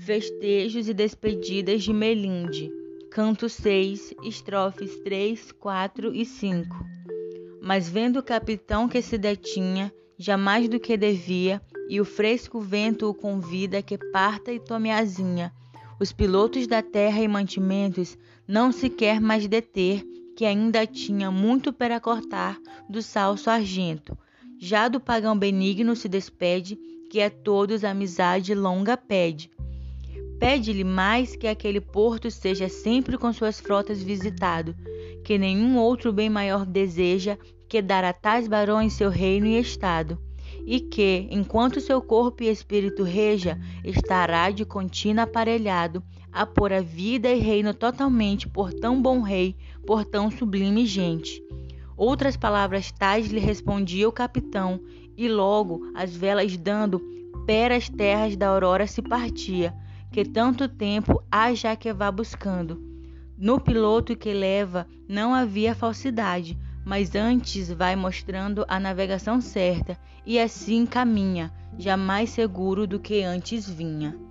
Festejos e despedidas de Melinde. Canto 6, estrofes 3, 4 e 5. Mas vendo o capitão que se detinha, já mais do que devia, e o fresco vento o convida que parta e tome asinha, os pilotos da terra e mantimentos não se quer mais deter, que ainda tinha muito para cortar do salso argento. Já do pagão benigno se despede, que a todos amizade longa pede. Pede-lhe mais que aquele porto seja sempre com suas frotas visitado, que nenhum outro bem maior deseja que dar a tais barões seu reino e estado e que, enquanto seu corpo e espírito reja, estará de contínuo aparelhado a pôr a vida e reino totalmente por tão bom rei, por tão sublime gente. Outras palavras tais lhe respondia o capitão, e logo, as velas dando, peras terras da aurora se partia, que tanto tempo há já que vá buscando. No piloto que leva não havia falsidade, mas antes vai mostrando a navegação certa e assim caminha, jamais seguro do que antes vinha.